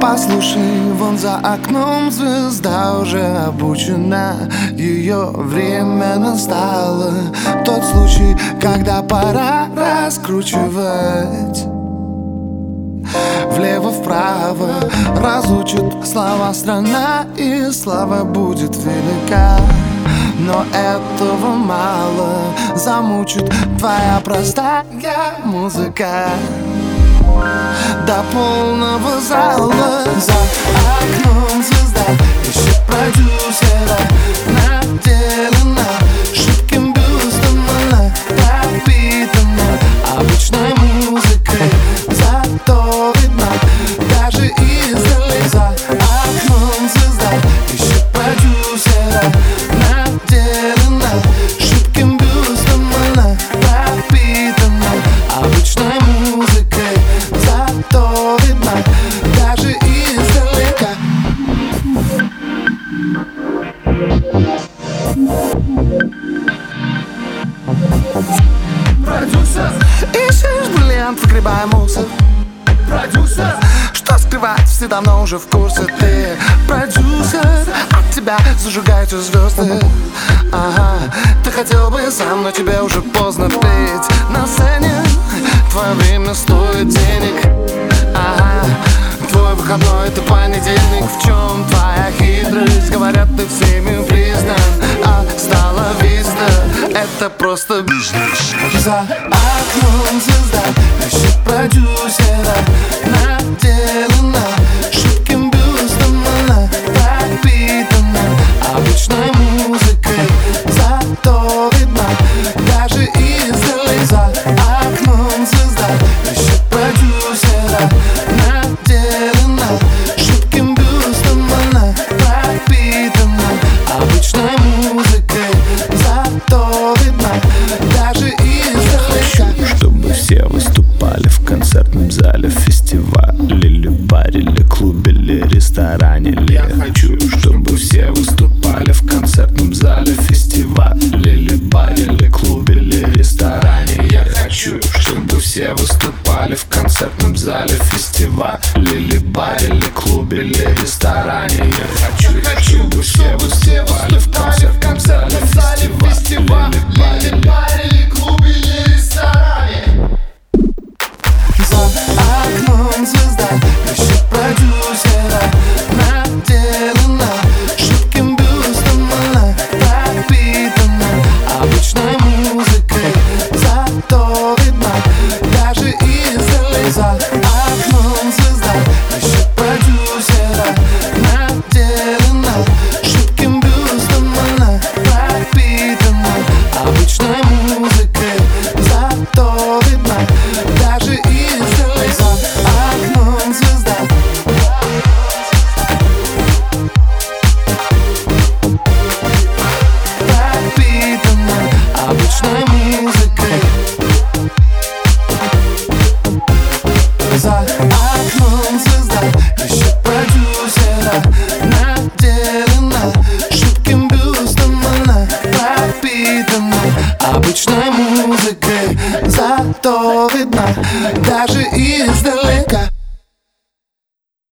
Послушай, вон за окном звезда уже обучена. Ее время настало. Тот случай, когда пора раскручивать. Влево-вправо разучит слова страна И слава будет велика. Но этого мало Замучит твоя простая музыка до полного зала. За окном звезда Ищет продюсера Бриллиант, выгребая мусор продюсер, Что скрывать, все давно уже в курсе. Ты продюсер, от тебя зажигаются звезды. Ага, ты хотел бы сам, но тебе уже поздно петь. На сцене твое время стоит денег. Ага, твой выходной это понедельник. В чем твоя хитрость? Говорят, ты всеми признан. А стала виста, это просто За окном звезда, ищет продюсера Наделена где выступали В концертном зале фестиваль лили баре, или клубе, или ресторане. Я хочу, я хочу, все выступали В концертном зале фестиваль лили баре, или клубе, или ресторане. За окном звезда то видно Даже издалека